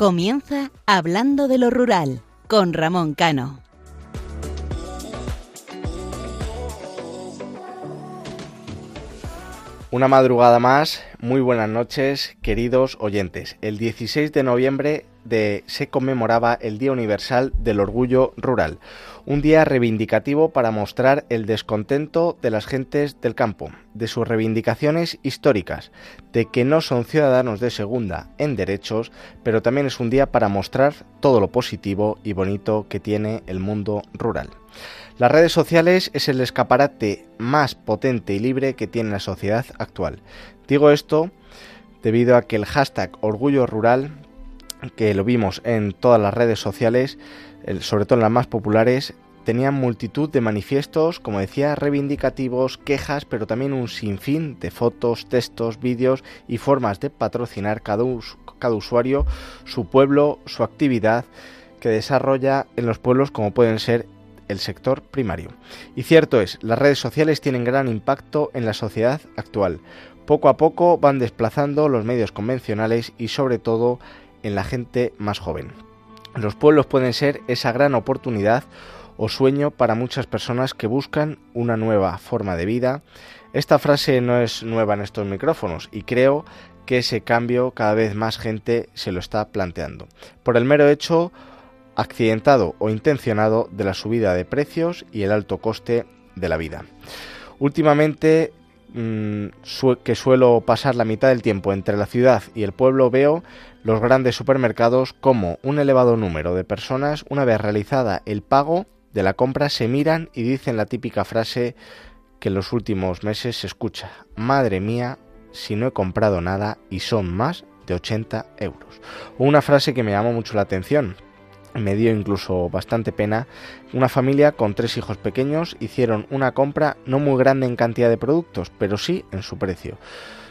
Comienza Hablando de lo Rural con Ramón Cano. Una madrugada más, muy buenas noches, queridos oyentes. El 16 de noviembre de, se conmemoraba el Día Universal del Orgullo Rural, un día reivindicativo para mostrar el descontento de las gentes del campo, de sus reivindicaciones históricas, de que no son ciudadanos de segunda en derechos, pero también es un día para mostrar todo lo positivo y bonito que tiene el mundo rural. Las redes sociales es el escaparate más potente y libre que tiene la sociedad actual. Digo esto debido a que el hashtag Orgullo Rural, que lo vimos en todas las redes sociales, sobre todo en las más populares, tenía multitud de manifiestos, como decía, reivindicativos, quejas, pero también un sinfín de fotos, textos, vídeos y formas de patrocinar cada, cada usuario su pueblo, su actividad que desarrolla en los pueblos como pueden ser el sector primario. Y cierto es, las redes sociales tienen gran impacto en la sociedad actual. Poco a poco van desplazando los medios convencionales y sobre todo en la gente más joven. Los pueblos pueden ser esa gran oportunidad o sueño para muchas personas que buscan una nueva forma de vida. Esta frase no es nueva en estos micrófonos y creo que ese cambio cada vez más gente se lo está planteando. Por el mero hecho accidentado o intencionado de la subida de precios y el alto coste de la vida. Últimamente, mm, que suelo pasar la mitad del tiempo entre la ciudad y el pueblo, veo los grandes supermercados como un elevado número de personas, una vez realizada el pago de la compra, se miran y dicen la típica frase que en los últimos meses se escucha, madre mía, si no he comprado nada y son más de 80 euros. Una frase que me llamó mucho la atención, me dio incluso bastante pena. Una familia con tres hijos pequeños hicieron una compra no muy grande en cantidad de productos, pero sí en su precio.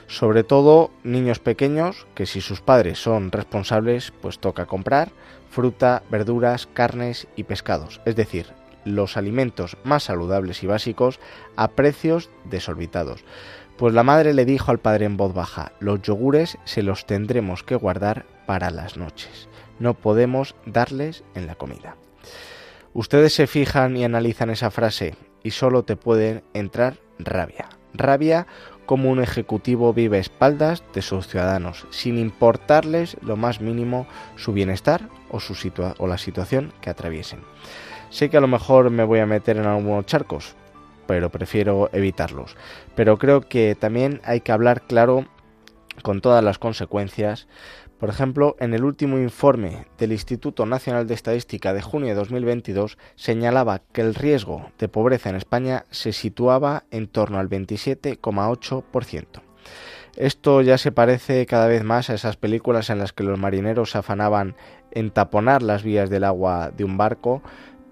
Sobre todo niños pequeños que si sus padres son responsables, pues toca comprar fruta, verduras, carnes y pescados, es decir, los alimentos más saludables y básicos a precios desorbitados. Pues la madre le dijo al padre en voz baja, los yogures se los tendremos que guardar para las noches no podemos darles en la comida. Ustedes se fijan y analizan esa frase y solo te pueden entrar rabia. Rabia como un ejecutivo vive a espaldas de sus ciudadanos, sin importarles lo más mínimo su bienestar o, su o la situación que atraviesen. Sé que a lo mejor me voy a meter en algunos charcos, pero prefiero evitarlos. Pero creo que también hay que hablar claro con todas las consecuencias por ejemplo, en el último informe del Instituto Nacional de Estadística de junio de 2022 señalaba que el riesgo de pobreza en España se situaba en torno al 27,8%. Esto ya se parece cada vez más a esas películas en las que los marineros se afanaban en taponar las vías del agua de un barco,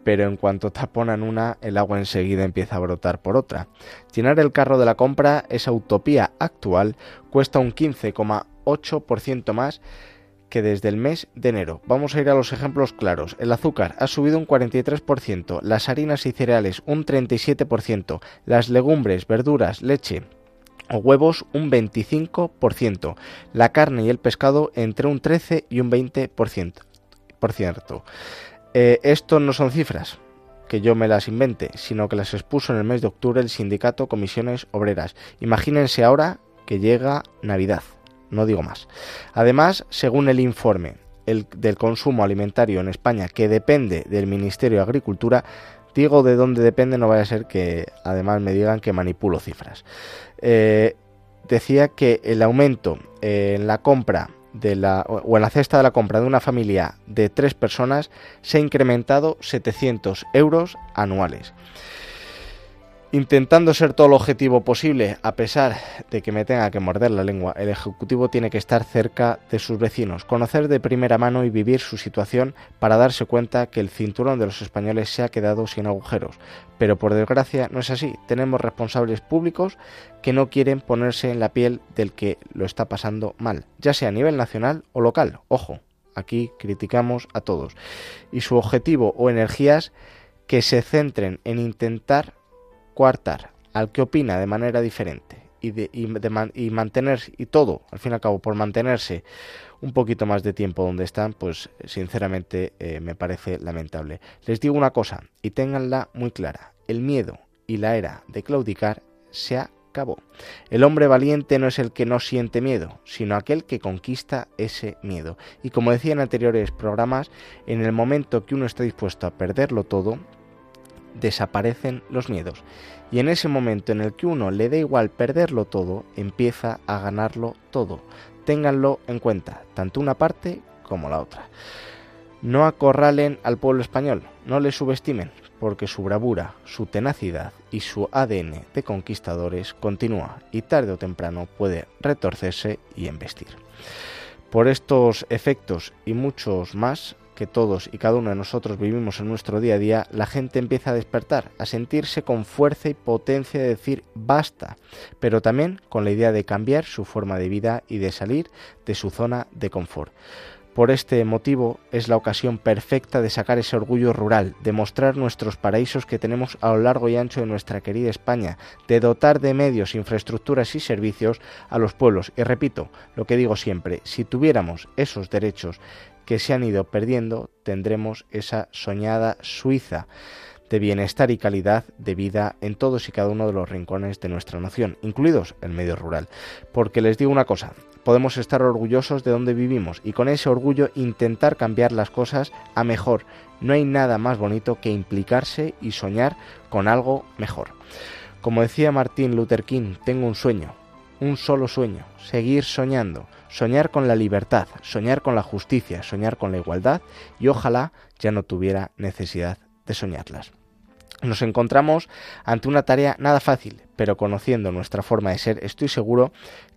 pero en cuanto taponan una, el agua enseguida empieza a brotar por otra. Llenar el carro de la compra, esa utopía actual, cuesta un 15,8% 8% más que desde el mes de enero. Vamos a ir a los ejemplos claros. El azúcar ha subido un 43%, las harinas y cereales un 37%, las legumbres, verduras, leche o huevos un 25%, la carne y el pescado entre un 13 y un 20%. Por cierto, eh, esto no son cifras que yo me las invente, sino que las expuso en el mes de octubre el sindicato Comisiones Obreras. Imagínense ahora que llega Navidad no digo más. Además, según el informe del consumo alimentario en España, que depende del Ministerio de Agricultura, digo de dónde depende, no vaya a ser que además me digan que manipulo cifras. Eh, decía que el aumento en la compra de la, o en la cesta de la compra de una familia de tres personas se ha incrementado 700 euros anuales. Intentando ser todo lo objetivo posible, a pesar de que me tenga que morder la lengua, el Ejecutivo tiene que estar cerca de sus vecinos, conocer de primera mano y vivir su situación para darse cuenta que el cinturón de los españoles se ha quedado sin agujeros. Pero por desgracia no es así. Tenemos responsables públicos que no quieren ponerse en la piel del que lo está pasando mal, ya sea a nivel nacional o local. Ojo, aquí criticamos a todos. Y su objetivo o energías que se centren en intentar coartar al que opina de manera diferente y, de, y, de, mantener y todo, al fin y al cabo, por mantenerse un poquito más de tiempo donde están, pues sinceramente eh, me parece lamentable. Les digo una cosa y ténganla muy clara, el miedo y la era de claudicar se acabó. El hombre valiente no es el que no siente miedo, sino aquel que conquista ese miedo. Y como decía en anteriores programas, en el momento que uno está dispuesto a perderlo todo, desaparecen los miedos. Y en ese momento en el que uno le da igual perderlo todo, empieza a ganarlo todo. Ténganlo en cuenta, tanto una parte como la otra. No acorralen al pueblo español, no le subestimen, porque su bravura, su tenacidad y su ADN de conquistadores continúa y tarde o temprano puede retorcerse y embestir. Por estos efectos y muchos más que todos y cada uno de nosotros vivimos en nuestro día a día, la gente empieza a despertar, a sentirse con fuerza y potencia de decir basta, pero también con la idea de cambiar su forma de vida y de salir de su zona de confort. Por este motivo es la ocasión perfecta de sacar ese orgullo rural, de mostrar nuestros paraísos que tenemos a lo largo y ancho de nuestra querida España, de dotar de medios, infraestructuras y servicios a los pueblos. Y repito, lo que digo siempre, si tuviéramos esos derechos que se han ido perdiendo, tendremos esa soñada Suiza de bienestar y calidad de vida en todos y cada uno de los rincones de nuestra nación, incluidos el medio rural. Porque les digo una cosa, podemos estar orgullosos de donde vivimos y con ese orgullo intentar cambiar las cosas a mejor. No hay nada más bonito que implicarse y soñar con algo mejor. Como decía Martín Luther King, tengo un sueño, un solo sueño, seguir soñando, soñar con la libertad, soñar con la justicia, soñar con la igualdad y ojalá ya no tuviera necesidad de soñarlas. Nos encontramos ante una tarea nada fácil, pero conociendo nuestra forma de ser, estoy seguro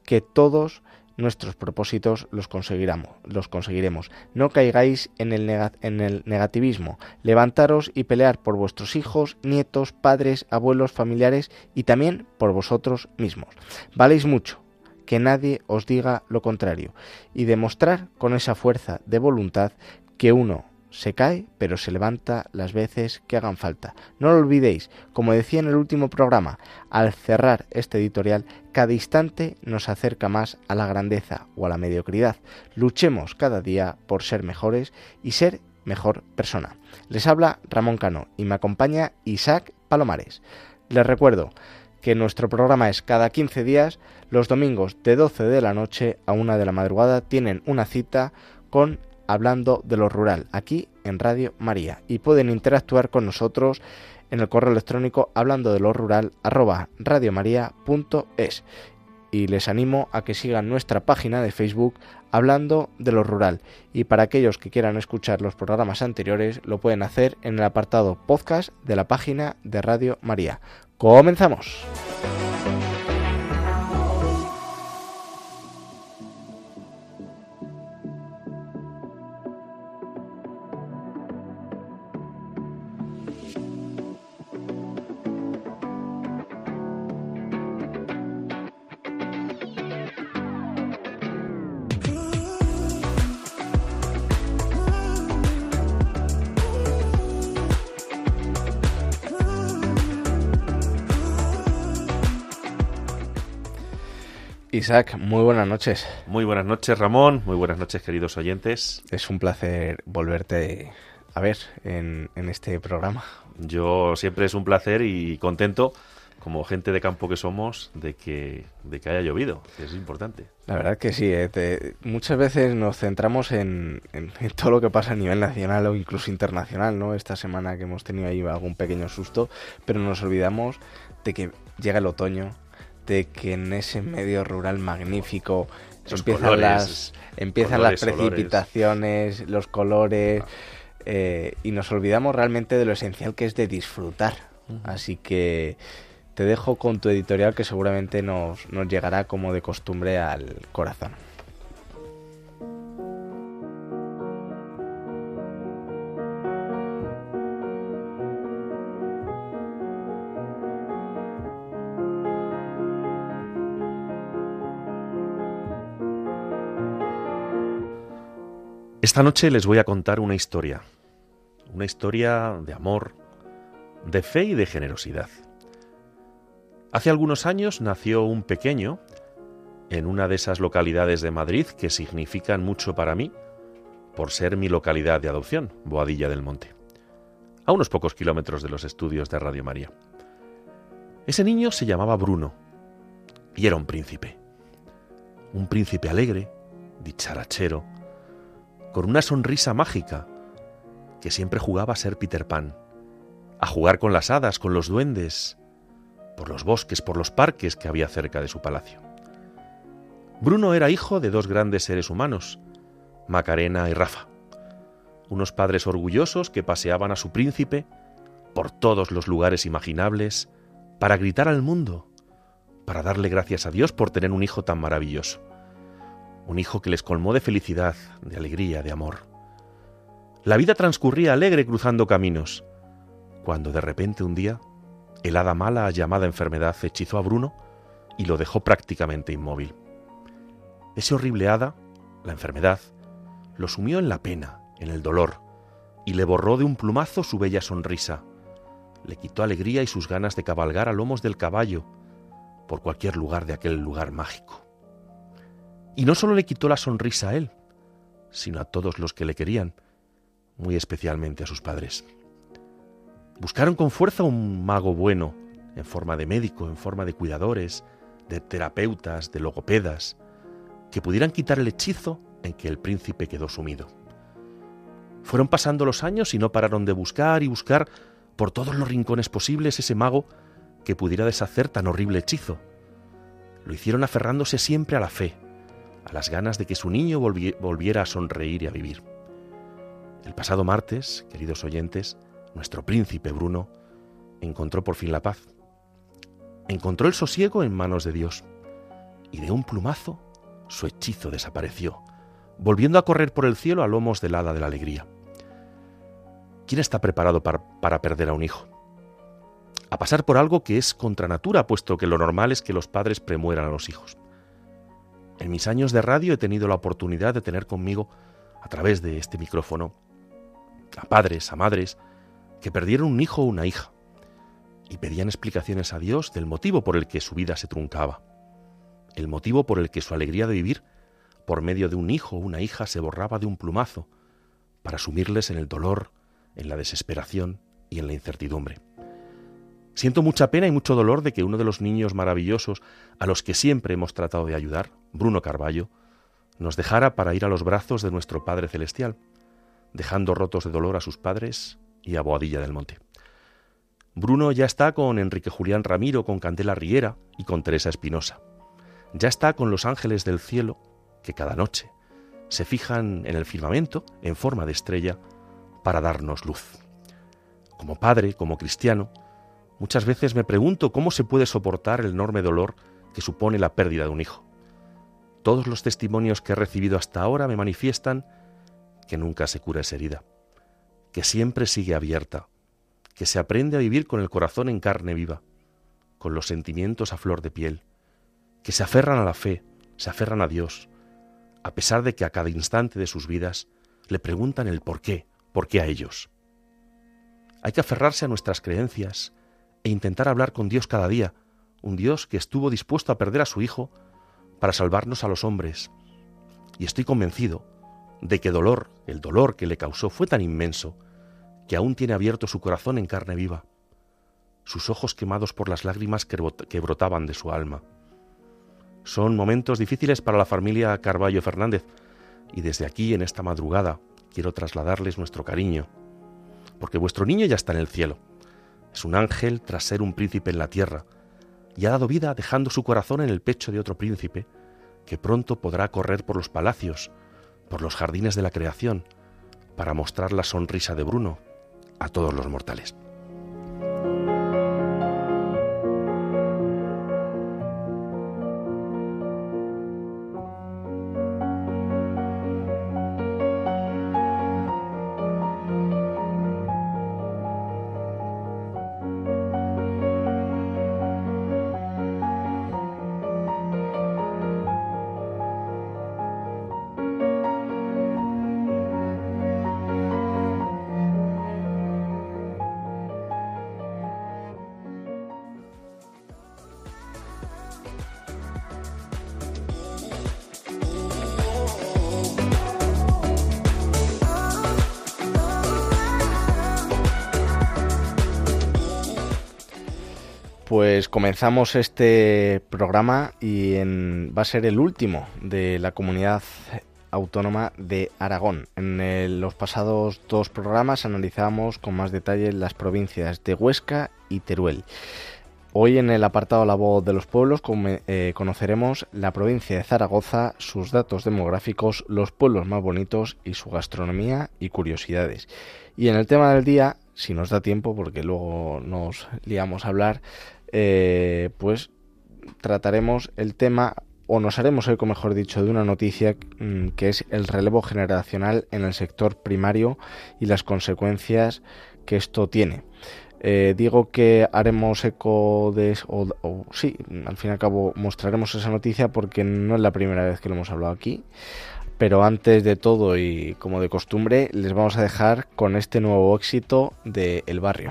que todos nuestros propósitos los conseguiremos. Los conseguiremos. No caigáis en el, en el negativismo. Levantaros y pelear por vuestros hijos, nietos, padres, abuelos, familiares y también por vosotros mismos. Valéis mucho. Que nadie os diga lo contrario. Y demostrar con esa fuerza de voluntad que uno se cae, pero se levanta las veces que hagan falta. No lo olvidéis, como decía en el último programa, al cerrar este editorial, cada instante nos acerca más a la grandeza o a la mediocridad. Luchemos cada día por ser mejores y ser mejor persona. Les habla Ramón Cano y me acompaña Isaac Palomares. Les recuerdo que nuestro programa es cada 15 días, los domingos de 12 de la noche a 1 de la madrugada tienen una cita con hablando de lo rural aquí en Radio María y pueden interactuar con nosotros en el correo electrónico hablando de lo rural arroba radiomaria.es y les animo a que sigan nuestra página de Facebook hablando de lo rural y para aquellos que quieran escuchar los programas anteriores lo pueden hacer en el apartado podcast de la página de Radio María. Comenzamos. Isaac, muy buenas noches. Muy buenas noches, Ramón. Muy buenas noches, queridos oyentes. Es un placer volverte a ver en, este programa. Yo siempre es un placer y contento, como gente de campo que somos, de que, de que haya llovido, es importante. La verdad que sí, eh, muchas veces nos centramos en, en, todo lo que pasa a nivel nacional o incluso internacional, ¿no? Esta semana que hemos tenido ahí algún pequeño susto, pero nos olvidamos de que llega el otoño, que en ese medio rural magnífico empiezan las, empiezan las precipitaciones, los colores, eh, y nos olvidamos realmente de lo esencial que es de disfrutar. Así que te dejo con tu editorial que seguramente nos, nos llegará como de costumbre al corazón. Esta noche les voy a contar una historia, una historia de amor, de fe y de generosidad. Hace algunos años nació un pequeño en una de esas localidades de Madrid que significan mucho para mí por ser mi localidad de adopción, Boadilla del Monte, a unos pocos kilómetros de los estudios de Radio María. Ese niño se llamaba Bruno y era un príncipe, un príncipe alegre, dicharachero, con una sonrisa mágica, que siempre jugaba a ser Peter Pan, a jugar con las hadas, con los duendes, por los bosques, por los parques que había cerca de su palacio. Bruno era hijo de dos grandes seres humanos, Macarena y Rafa, unos padres orgullosos que paseaban a su príncipe por todos los lugares imaginables para gritar al mundo, para darle gracias a Dios por tener un hijo tan maravilloso, un hijo que les colmó de felicidad, de alegría, de amor. La vida transcurría alegre cruzando caminos, cuando de repente un día el hada mala llamada enfermedad hechizó a Bruno y lo dejó prácticamente inmóvil. Ese horrible hada, la enfermedad, lo sumió en la pena, en el dolor, y le borró de un plumazo su bella sonrisa. Le quitó alegría y sus ganas de cabalgar a lomos del caballo por cualquier lugar de aquel lugar mágico. Y no solo le quitó la sonrisa a él, sino a todos los que le querían, muy especialmente a sus padres. Buscaron con fuerza un mago bueno, en forma de médico, en forma de cuidadores, de terapeutas, de logopedas, que pudieran quitar el hechizo en que el príncipe quedó sumido. Fueron pasando los años y no pararon de buscar y buscar por todos los rincones posibles ese mago que pudiera deshacer tan horrible hechizo. Lo hicieron aferrándose siempre a la fe, a las ganas de que su niño volviera a sonreír y a vivir. El pasado martes, queridos oyentes, nuestro príncipe Bruno, encontró por fin la paz. Encontró el sosiego en manos de Dios y de un plumazo su hechizo desapareció, volviendo a correr por el cielo a lomos del hada de la alegría. ¿Quién está preparado para, para, perder a un hijo? A pasar por algo que es contra natura, puesto que lo normal es que los padres premueran a los hijos. En mis años de radio he tenido la oportunidad de tener conmigo, a través de este micrófono, a padres, a madres, que perdieron un hijo o una hija y pedían explicaciones a Dios del motivo por el que su vida se truncaba, el motivo por el que su alegría de vivir por medio de un hijo o una hija se borraba de un plumazo para sumirles en el dolor, en la desesperación y en la incertidumbre. Siento mucha pena y mucho dolor de que uno de los niños maravillosos a los que siempre hemos tratado de ayudar, Bruno Carballo, nos dejara para ir a los brazos de nuestro Padre Celestial, dejando rotos de dolor a sus padres y a Boadilla del Monte. Bruno ya está con Enrique Julián Ramiro, con Candela Riera y con Teresa Espinosa. Ya está con los ángeles del cielo que cada noche se fijan en el firmamento en forma de estrella para darnos luz. Como padre, como cristiano, muchas veces me pregunto cómo se puede soportar el enorme dolor que supone la pérdida de un hijo. Todos los testimonios que he recibido hasta ahora me manifiestan que nunca se cura esa herida que siempre sigue abierta, que se aprende a vivir con el corazón en carne viva, con los sentimientos a flor de piel, que se aferran a la fe, se aferran a Dios, a pesar de que a cada instante de sus vidas le preguntan el por qué, por qué a ellos. Hay que aferrarse a nuestras creencias e intentar hablar con Dios cada día, un Dios que estuvo dispuesto a perder a su Hijo para salvarnos a los hombres. Y estoy convencido de que dolor, el dolor que le causó fue tan inmenso que aún tiene abierto su corazón en carne viva, sus ojos quemados por las lágrimas que brotaban de su alma. Son momentos difíciles para la familia Carballo Fernández y desde aquí, en esta madrugada, quiero trasladarles nuestro cariño, porque vuestro niño ya está en el cielo. Es un ángel tras ser un príncipe en la tierra, y ha dado vida dejando su corazón en el pecho de otro príncipe, que pronto podrá correr por los palacios, por los jardines de la creación para mostrar la sonrisa de Bruno a todos los mortales. Pues comenzamos este programa y va a ser el último de la comunidad autónoma de Aragón. En los pasados dos programas analizamos con más detalle las provincias de Huesca y Teruel. Hoy en el apartado La voz de los pueblos eh, conoceremos la provincia de Zaragoza, sus datos demográficos, los pueblos más bonitos y su gastronomía y curiosidades. Y en el tema del día, si nos da tiempo, porque luego nos liamos a hablar, eh, pues trataremos el tema o nos haremos eco, mejor dicho, de una noticia mm, que es el relevo generacional en el sector primario y las consecuencias que esto tiene. Eh, digo que haremos eco de o, o sí, al fin y al cabo mostraremos esa noticia porque no es la primera vez que lo hemos hablado aquí. Pero antes de todo y como de costumbre, les vamos a dejar con este nuevo éxito de El Barrio.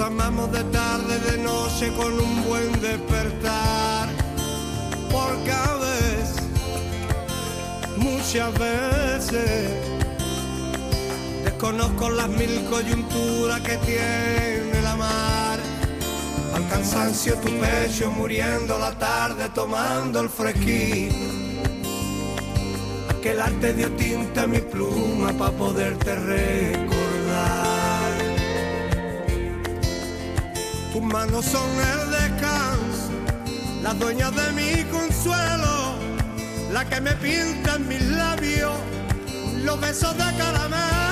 Amamos de tarde, de noche con un buen despertar. Porque a veces, muchas veces, desconozco las mil coyunturas que tiene la mar. Al cansancio tu pecho muriendo la tarde tomando el fresquito. Aquel arte dio tinta a mi pluma para poderte recordar. Tus manos son el descanso, la dueña de mi consuelo, la que me pinta en mis labios los besos de caramelo.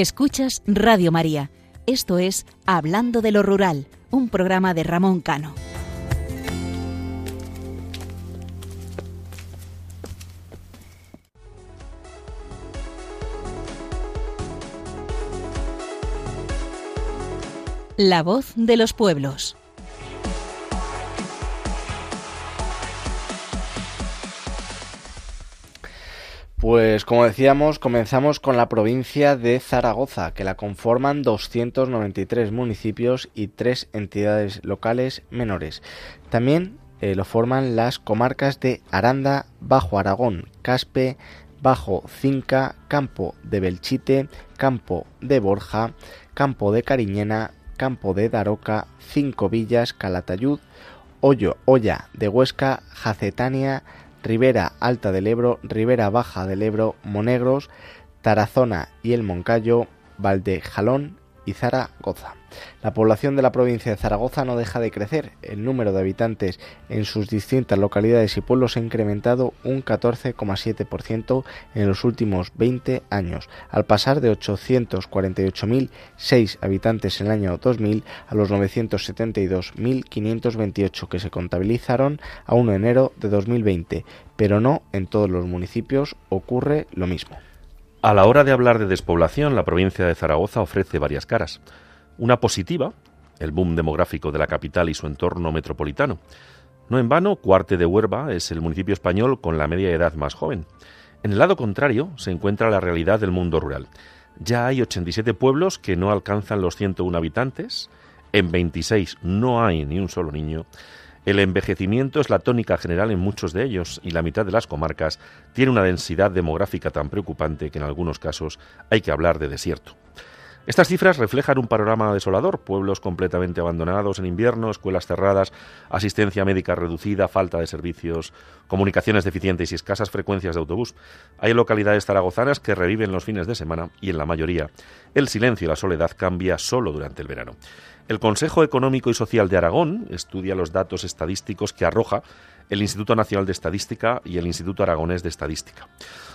Escuchas Radio María. Esto es Hablando de lo Rural, un programa de Ramón Cano. La voz de los pueblos. Pues como decíamos, comenzamos con la provincia de Zaragoza, que la conforman 293 municipios y tres entidades locales menores. También eh, lo forman las comarcas de Aranda, Bajo Aragón, Caspe, Bajo Cinca, Campo de Belchite, Campo de Borja, Campo de Cariñena, Campo de Daroca, Cinco Villas, Calatayud, Hoyo, Olla de Huesca, Jacetania, Ribera Alta del Ebro, Ribera Baja del Ebro, Monegros, Tarazona y el Moncayo, Valdejalón Zaragoza. La población de la provincia de Zaragoza no deja de crecer. El número de habitantes en sus distintas localidades y pueblos ha incrementado un 14,7% en los últimos 20 años, al pasar de 848.006 habitantes en el año 2000 a los 972.528 que se contabilizaron a 1 de enero de 2020, pero no en todos los municipios ocurre lo mismo. A la hora de hablar de despoblación, la provincia de Zaragoza ofrece varias caras. Una positiva, el boom demográfico de la capital y su entorno metropolitano. No en vano, Cuarte de Huerva es el municipio español con la media edad más joven. En el lado contrario se encuentra la realidad del mundo rural. Ya hay 87 pueblos que no alcanzan los 101 habitantes, en 26 no hay ni un solo niño, el envejecimiento es la tónica general en muchos de ellos y la mitad de las comarcas tiene una densidad demográfica tan preocupante que en algunos casos hay que hablar de desierto. Estas cifras reflejan un panorama desolador, pueblos completamente abandonados en invierno, escuelas cerradas, asistencia médica reducida, falta de servicios, comunicaciones deficientes y escasas frecuencias de autobús. Hay localidades zaragozanas que reviven los fines de semana y en la mayoría el silencio y la soledad cambia solo durante el verano. El Consejo Económico y Social de Aragón estudia los datos estadísticos que arroja el Instituto Nacional de Estadística y el Instituto Aragonés de Estadística.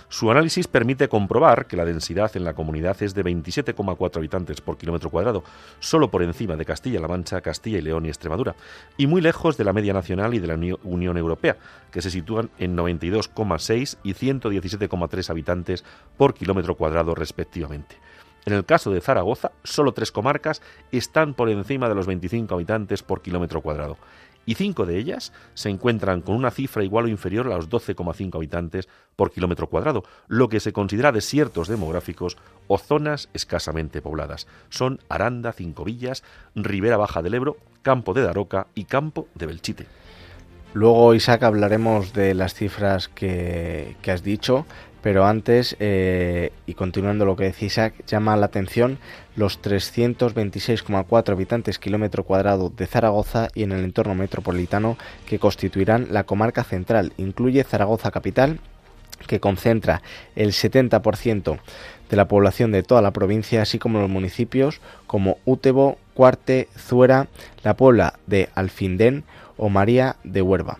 Su análisis permite comprobar que la densidad en la comunidad es de 27,4 habitantes por kilómetro cuadrado, solo por encima de Castilla-La Mancha, Castilla y León y Extremadura, y muy lejos de la media nacional y de la Unión Europea, que se sitúan en 92,6 y 117,3 habitantes por kilómetro cuadrado respectivamente. En el caso de Zaragoza, solo tres comarcas están por encima de los 25 habitantes por kilómetro cuadrado y cinco de ellas se encuentran con una cifra igual o inferior a los 12,5 habitantes por kilómetro cuadrado, lo que se considera desiertos demográficos o zonas escasamente pobladas. Son Aranda, Cinco Villas, Ribera Baja del Ebro, Campo de Daroca y Campo de Belchite. Luego, Isaac, hablaremos de las cifras que, que has dicho, pero antes, eh, y continuando lo que decía Isaac, llama la atención los 326,4 habitantes kilómetro cuadrado de Zaragoza y en el entorno metropolitano que constituirán la comarca central. Incluye Zaragoza capital, que concentra el 70% de la población de toda la provincia, así como los municipios como Útebo, Cuarte, Zuera, La Puebla de Alfindén o María de Huerva.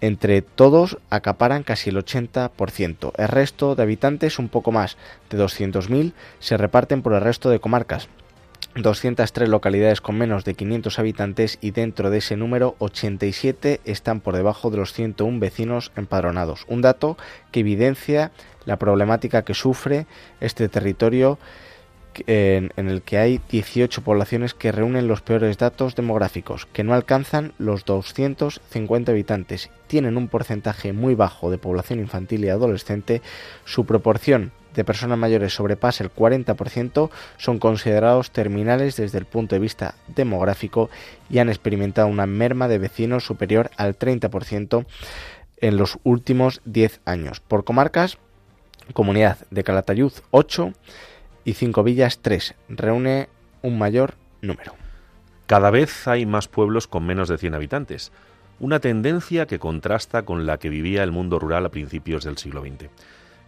Entre todos acaparan casi el 80%. El resto de habitantes, un poco más de 200.000, se reparten por el resto de comarcas. 203 localidades con menos de 500 habitantes y dentro de ese número 87 están por debajo de los 101 vecinos empadronados. Un dato que evidencia la problemática que sufre este territorio en, el que hay 18 poblaciones que reúnen los peores datos demográficos, que no alcanzan los 250 habitantes, tienen un porcentaje muy bajo de población infantil y adolescente, su proporción de personas mayores sobrepasa el 40%, son considerados terminales desde el punto de vista demográfico y han experimentado una merma de vecinos superior al 30% en los últimos 10 años. Por comarcas, Comunidad de Calatayud 8, y Cinco Villas 3. Reúne un mayor número. Cada vez hay más pueblos con menos de 100 habitantes, una tendencia que contrasta con la que vivía el mundo rural a principios del siglo XX.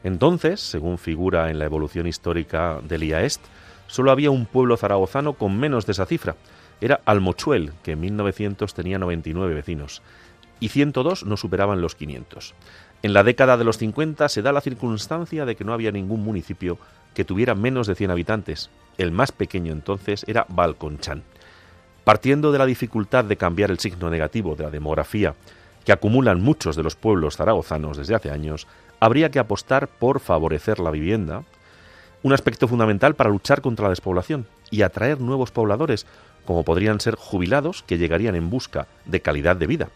Entonces, según figura en la evolución histórica del IAEST, solo había un pueblo zaragozano con menos de esa cifra. Era Almochuel, que en 1900 tenía 99 vecinos, y 102 no superaban los 500. En la década de los 50 se da la circunstancia de que no había ningún municipio que tuviera menos de 100 habitantes. El más pequeño entonces era Balconchán. Partiendo de la dificultad de cambiar el signo negativo de la demografía que acumulan muchos de los pueblos zaragozanos desde hace años, habría que apostar por favorecer la vivienda, un aspecto fundamental para luchar contra la despoblación y atraer nuevos pobladores, como podrían ser jubilados que llegarían en busca de calidad de vida.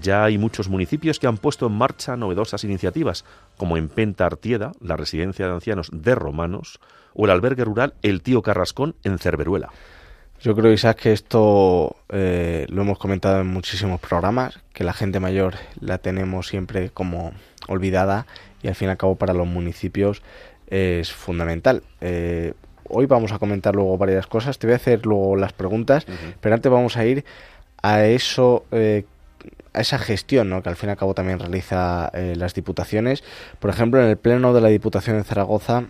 Ya hay muchos municipios que han puesto en marcha novedosas iniciativas, como en Penta Artieda, la residencia de ancianos de Romanos, o el albergue rural El Tío Carrascón en Cerveruela. Yo creo, Isaac, que esto eh, lo hemos comentado en muchísimos programas, que la gente mayor la tenemos siempre como olvidada y al fin y al cabo para los municipios es fundamental. Eh, hoy vamos a comentar luego varias cosas, te voy a hacer luego las preguntas, pero antes vamos a ir a eso, eh, esa gestión ¿no? que al fin y al cabo también realiza eh, las diputaciones. Por ejemplo, en el Pleno de la Diputación de Zaragoza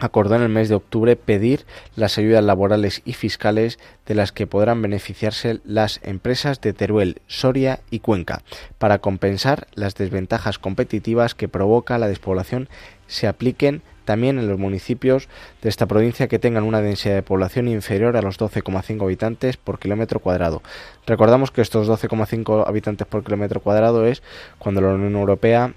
acordó en el mes de octubre pedir las ayudas laborales y fiscales de las que podrán beneficiarse las empresas de Teruel, Soria y Cuenca para compensar las desventajas competitivas que provoca la despoblación se apliquen también en los municipios de esta provincia que tengan una densidad de población inferior a los 12,5 habitantes por kilómetro cuadrado. Recordamos que estos 12,5 habitantes por kilómetro cuadrado es cuando la Unión Europea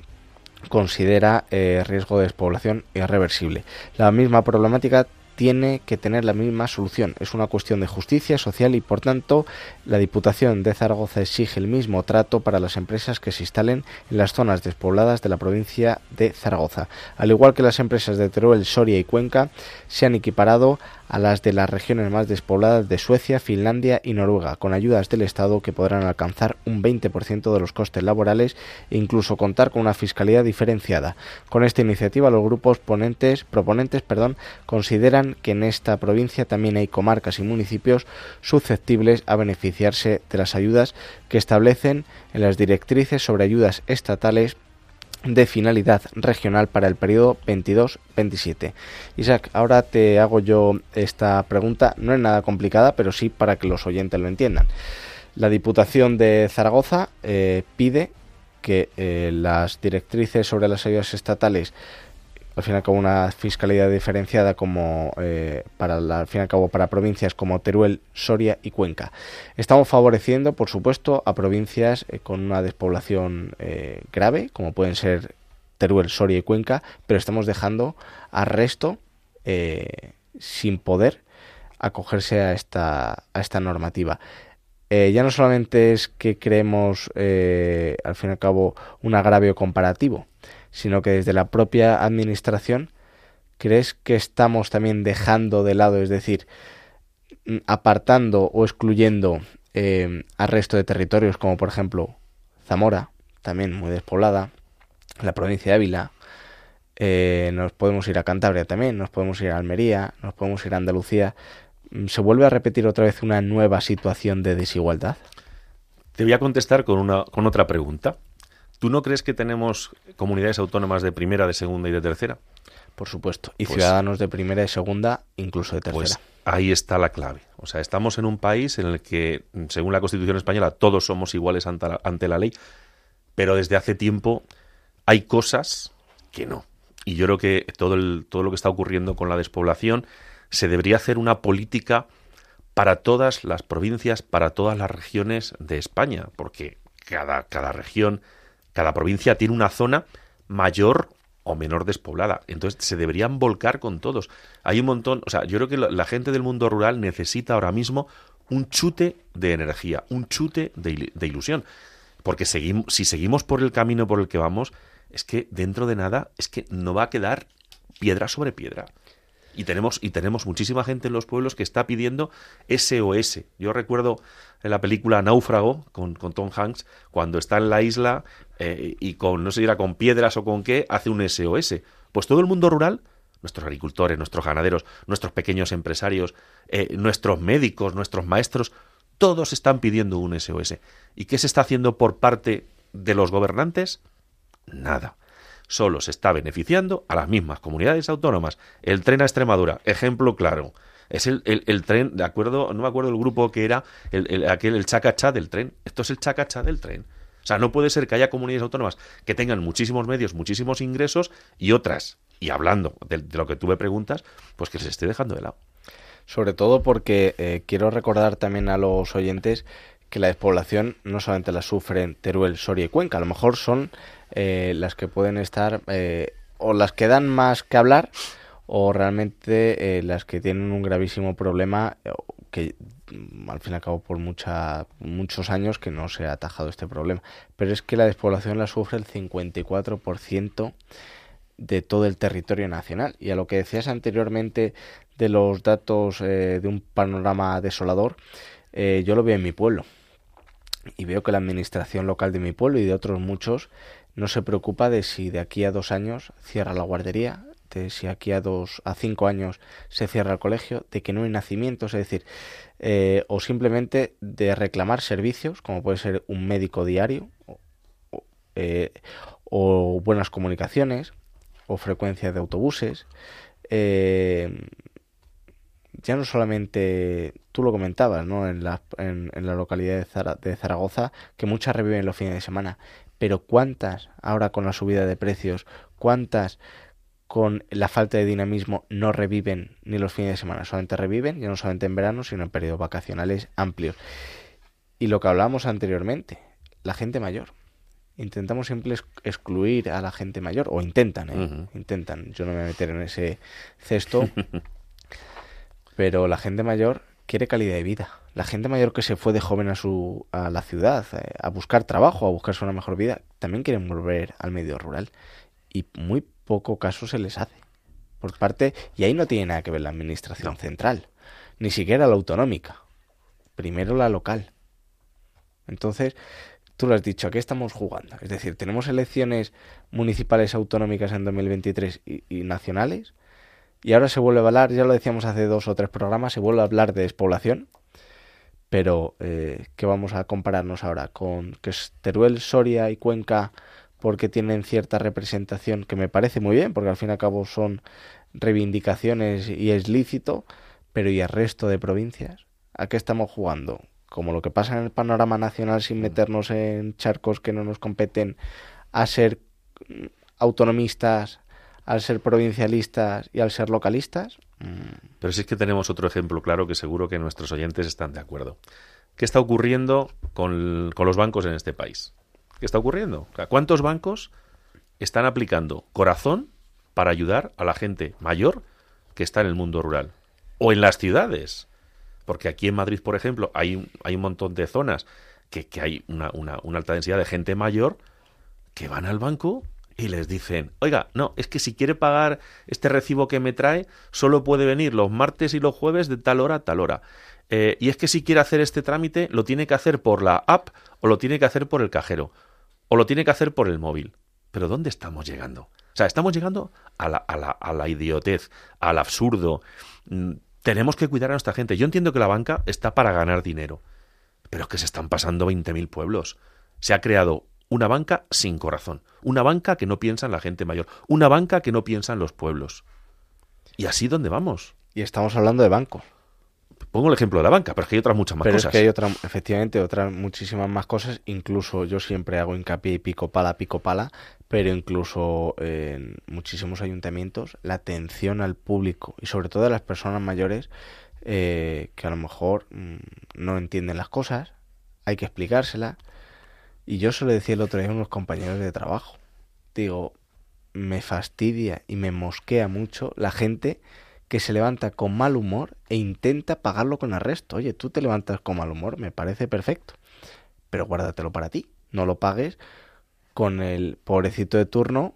considera eh, riesgo de despoblación irreversible. La misma problemática tiene que tener la misma solución. Es una cuestión de justicia social y, por tanto, la Diputación de Zaragoza exige el mismo trato para las empresas que se instalen en las zonas despobladas de la provincia de Zaragoza. Al igual que las empresas de Teruel, Soria y Cuenca, se han equiparado a las de las regiones más despobladas de Suecia, Finlandia y Noruega, con ayudas del Estado que podrán alcanzar un 20% de los costes laborales e incluso contar con una fiscalidad diferenciada. Con esta iniciativa los grupos ponentes, proponentes perdón, consideran que en esta provincia también hay comarcas y municipios susceptibles a beneficiarse de las ayudas que establecen en las directrices sobre ayudas estatales de finalidad regional para el periodo 22-27. Isaac, ahora te hago yo esta pregunta, no es nada complicada, pero sí para que los oyentes lo entiendan. La Diputación de Zaragoza eh, pide que eh, las directrices sobre las ayudas estatales al fin y al cabo una fiscalidad diferenciada como eh, para al fin y al cabo para provincias como Teruel, Soria y Cuenca. Estamos favoreciendo, por supuesto, a provincias eh, con una despoblación eh, grave, como pueden ser Teruel, Soria y Cuenca, pero estamos dejando al resto sin poder acogerse a esta, a esta normativa. ya no solamente es que creemos, al fin y al cabo, un agravio comparativo, sino que desde la propia administración, ¿crees que estamos también dejando de lado, es decir, mm, apartando o excluyendo eh, al resto de territorios, como por ejemplo Zamora, también muy despoblada, la provincia de Ávila, eh, nos podemos ir a Cantabria también, nos podemos ir a Almería, nos podemos ir a Andalucía. Mm, ¿Se vuelve a repetir otra vez una nueva situación de desigualdad? Te voy a contestar con, una, con otra pregunta. ¿Tú no crees que tenemos comunidades autónomas de primera, de segunda y de tercera? Por supuesto. Y pues ciudadanos de primera y segunda, incluso de pues tercera. Pues ahí está la clave. O sea, estamos en un país en el que, según la Constitución española, todos somos iguales ante la, ante la ley, pero desde hace tiempo hay cosas que no. Y yo creo que todo, el, todo lo que está ocurriendo con la despoblación se debería hacer una política para todas las provincias, para todas las regiones de España, porque cada, cada región cada provincia tiene una zona mayor o menor despoblada. Entonces se deberían volcar con todos. Hay un montón, o sea, yo creo que la gente del mundo rural necesita ahora mismo un chute de energía, un chute de, ilusión. Porque si seguimos por el camino por el que vamos, es que dentro de nada, es que no va a quedar piedra sobre piedra. Y tenemos, y tenemos muchísima gente en los pueblos que está pidiendo SOS. Yo recuerdo en la película Náufrago con, con Tom Hanks, cuando está en la isla eh, y con, no sé si era con piedras o con qué, hace un SOS. Pues todo el mundo rural, nuestros agricultores, nuestros ganaderos, nuestros pequeños empresarios, eh, nuestros médicos, nuestros maestros, todos están pidiendo un SOS. ¿Y qué se está haciendo por parte de los gobernantes? Nada solo se está beneficiando a las mismas comunidades autónomas. El tren a Extremadura, ejemplo claro. Es el, el, tren, de acuerdo, no me acuerdo el grupo que era, el, aquel, el chacachá del tren. Esto es el chacachá del tren. O sea, no puede ser que haya comunidades autónomas que tengan muchísimos medios, muchísimos ingresos y otras, y hablando de, lo que tú me preguntas, pues que se esté dejando de lado. Sobre todo porque eh, quiero recordar también a los oyentes que la despoblación no solamente la sufren Teruel, Soria y Cuenca, a lo mejor son eh, las que pueden estar eh, o las que dan más que hablar o realmente eh, las que tienen un gravísimo problema que mm, al fin y al cabo por mucha, muchos años que no se ha atajado este problema. Pero es que la despoblación la sufre el 54% de todo el territorio nacional. Y a lo que decías anteriormente de los datos de un panorama desolador, yo lo veo en mi pueblo. Y veo que la administración local de mi pueblo y de otros muchos no se preocupa de si de aquí a dos años cierra la guardería, de si aquí a dos a cinco años se cierra el colegio, de que no hay nacimientos, es decir, eh, o simplemente de reclamar servicios, como puede ser un médico diario, o, eh, buenas comunicaciones, o frecuencia de autobuses. Eh, ya no solamente, tú lo comentabas, ¿no? En la, en, la localidad de, Zaragoza, que muchas reviven los fines de semana, pero ¿cuántas ahora con la subida de precios, cuántas con la falta de dinamismo no reviven ni los fines de semana, solamente reviven, ya no solamente en verano, sino en periodos vacacionales amplios. Y lo que hablábamos anteriormente, la gente mayor. Intentamos siempre excluir a la gente mayor, o intentan, ¿eh? intentan. Yo no me voy a meter en ese cesto, pero la gente mayor quiere calidad de vida. La gente mayor que se fue de joven a, su, a la ciudad, eh, a buscar trabajo, a buscarse una mejor vida, también quieren volver al medio rural. Y muy poco caso se les hace. Por parte, y ahí no tiene nada que ver la administración central, ni siquiera la autonómica. Primero la local. Entonces, tú lo has dicho, ¿a qué estamos jugando? Es decir, tenemos elecciones municipales autonómicas en 2023 y, y nacionales y ahora se vuelve a hablar, ya lo decíamos hace dos o tres programas, se vuelve a hablar de despoblación. Pero, eh, ¿qué vamos a compararnos ahora? Con que Teruel, Soria y Cuenca, porque tienen cierta representación, que me parece muy bien, porque al fin y al cabo son reivindicaciones y es lícito, pero ¿y el resto de provincias? ¿A qué estamos jugando? Como lo que pasa en el panorama nacional sin meternos en charcos que no nos competen, a ser autonomistas, al ser provincialistas y al ser localistas. Pero sí es que tenemos otro ejemplo claro que seguro que nuestros oyentes están de acuerdo. ¿Qué está ocurriendo con, los bancos en este país? ¿Qué está ocurriendo? ¿Cuántos bancos están aplicando corazón para ayudar a la gente mayor que está en el mundo rural? O en las ciudades. Porque aquí en Madrid, por ejemplo, hay, hay un montón de zonas que, que hay una, una, una alta densidad de gente mayor que van al banco y les dicen, oiga, no, es que si quiere pagar este recibo que me trae, solo puede venir los martes y los jueves de tal hora a tal hora. Eh, y es que si quiere hacer este trámite, lo tiene que hacer por la app o lo tiene que hacer por el cajero o lo tiene que hacer por el móvil. Pero ¿dónde estamos llegando? O sea, estamos llegando a la, a la, idiotez, al absurdo. Mm, tenemos que cuidar a nuestra gente. Yo entiendo que la banca está para ganar dinero, pero es que se están pasando 20.000 pueblos. Se ha creado una banca sin corazón, una banca que no piensa en la gente mayor, una banca que no piensa en los pueblos. Y así dónde vamos. Y estamos hablando de bancos. Pongo el ejemplo de la banca, pero es que hay otras muchas más cosas. Es que hay otra, efectivamente otras muchísimas más cosas. Incluso yo siempre hago hincapié y pico pala, pico pala, pero incluso en muchísimos ayuntamientos la atención al público y sobre todo a las personas mayores eh, que a lo mejor mm, no entienden las cosas, hay que explicárselas y yo se lo decía el otro día a unos compañeros de trabajo. Digo, me fastidia y me mosquea mucho la gente que se levanta con mal humor e intenta pagarlo con arresto. Oye, tú te levantas con mal humor, me parece perfecto. Pero guárdatelo para ti. No lo pagues con el pobrecito de turno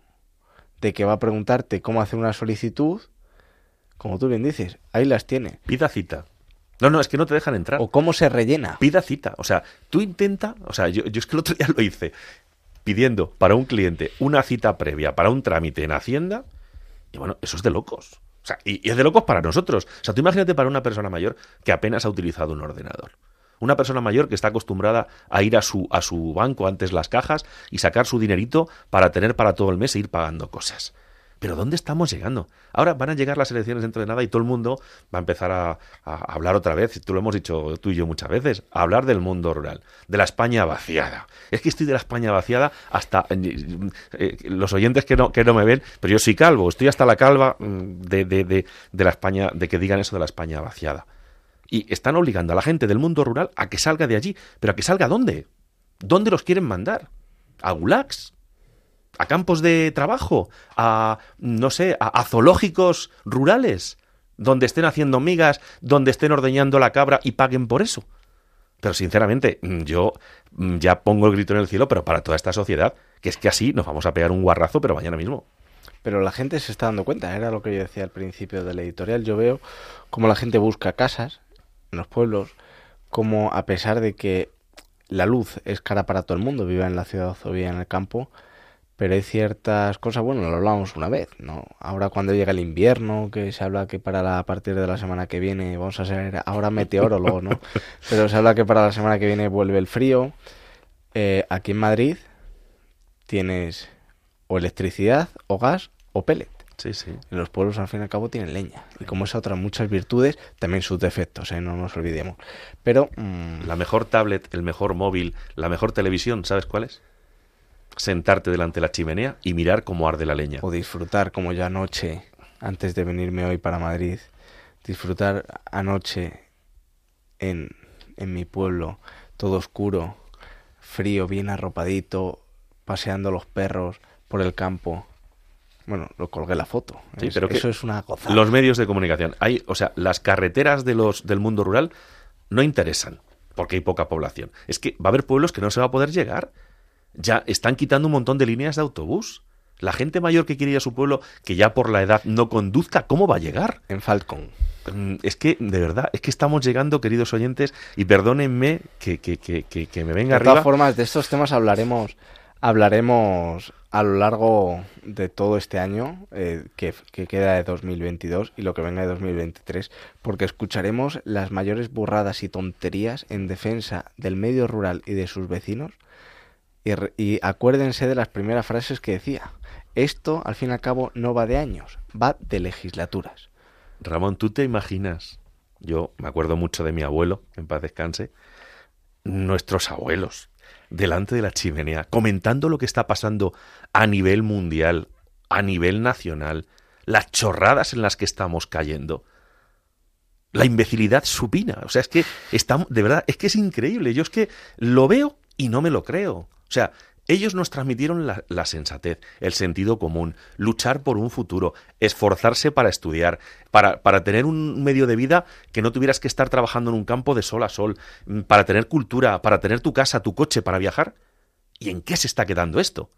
de que va a preguntarte cómo hacer una solicitud. Como tú bien dices, ahí las tiene. Pida cita. No, no, es que no te dejan entrar. O cómo se rellena. Pida cita. O sea, tú intenta, o sea, yo, es que el otro día lo hice, pidiendo para un cliente una cita previa para un trámite en Hacienda, y bueno, eso es de locos. O sea, y, es de locos para nosotros. O sea, tú imagínate para una persona mayor que apenas ha utilizado un ordenador. Una persona mayor que está acostumbrada a ir a su, a su banco antes las cajas y sacar su dinerito para tener para todo el mes e ir pagando cosas. Pero ¿dónde estamos llegando? Ahora van a llegar las elecciones dentro de nada y todo el mundo va a empezar a, hablar otra vez, tú lo hemos dicho tú y yo muchas veces, a hablar del mundo rural, de la España vaciada. Es que estoy de la España vaciada hasta eh, eh, los oyentes que no, que no me ven, pero yo soy calvo, estoy hasta la calva mm, de, de, de, de la España, de que digan eso de la España vaciada. Y están obligando a la gente del mundo rural a que salga de allí. ¿Pero a que salga dónde? ¿Dónde los quieren mandar? ¿A gulags? ¿A campos de trabajo? ¿A, no sé, a, a zoológicos rurales? Donde estén haciendo migas, donde estén ordeñando la cabra y paguen por eso. Pero sinceramente, mm, yo mm, ya pongo el grito en el cielo, pero para toda esta sociedad, que es que así nos vamos a pegar un guarrazo, pero mañana mismo. Pero la gente se está dando cuenta, era lo que yo decía al principio de la editorial. Yo veo cómo la gente busca casas en los pueblos, como a pesar de que la luz es cara para todo el mundo, viva en la ciudad o viva en el campo, pero hay ciertas cosas, bueno, lo hablamos una vez, ¿no? Ahora cuando llega el invierno, que se habla que para la, a partir de la semana que viene, vamos a ser ahora meteorólogo, ¿no? Pero se habla que para la semana que viene vuelve el frío. Eh, aquí en Madrid tienes o electricidad, o gas, o pellet. Sí, sí. En los pueblos, al fin y al cabo, tienen leña. Y como esa otra muchas virtudes, también sus defectos, ¿eh? no nos olvidemos. Pero mm, La mejor tablet, el mejor móvil, la mejor televisión, ¿sabes cuál es? Sentarte delante de la chimenea y mirar cómo arde la leña. o disfrutar, como yo anoche, antes de venirme hoy para Madrid, disfrutar anoche en, en mi pueblo, todo oscuro, frío, bien arropadito, paseando los perros por el campo. Bueno, lo colgué la foto. Sí, Es- pero eso es una gozada. Los medios de comunicación. Hay, o sea, las carreteras de los, del mundo rural no interesan, porque hay poca población. Es que va a haber pueblos que no se va a poder llegar. Ya están quitando un montón de líneas de autobús. La gente mayor que quiere ir a su pueblo, que ya por la edad no conduzca, ¿cómo va a llegar? En Falcon. Mm, Es que, de verdad, es que estamos llegando, queridos oyentes, y perdónenme que, que, que, que, que me venga De todas arriba. formas, de estos temas hablaremos hablaremos a lo largo de todo este año eh, que, que queda de 2022 y lo que venga de 2023, porque escucharemos las mayores burradas y tonterías en defensa del medio rural y de sus vecinos. Y, acuérdense de las primeras frases que decía. Esto, al fin y al cabo, no va de años, va de legislaturas. Ramón, ¿tú te imaginas? Yo me acuerdo mucho de mi abuelo, en paz descanse, nuestros abuelos, delante de la chimenea, comentando lo que está pasando a nivel mundial, a nivel nacional, las chorradas en las que estamos cayendo. La imbecilidad supina. O sea, es que estamos, de verdad, es que es increíble. Yo es que lo veo y no me lo creo. O sea, ellos nos transmitieron la, la, sensatez, el sentido común, luchar por un futuro, esforzarse para estudiar, para, para, tener un medio de vida que no tuvieras que estar trabajando en un campo de sol a sol, para tener cultura, para tener tu casa, tu coche, para viajar. ¿Y en qué se está quedando esto?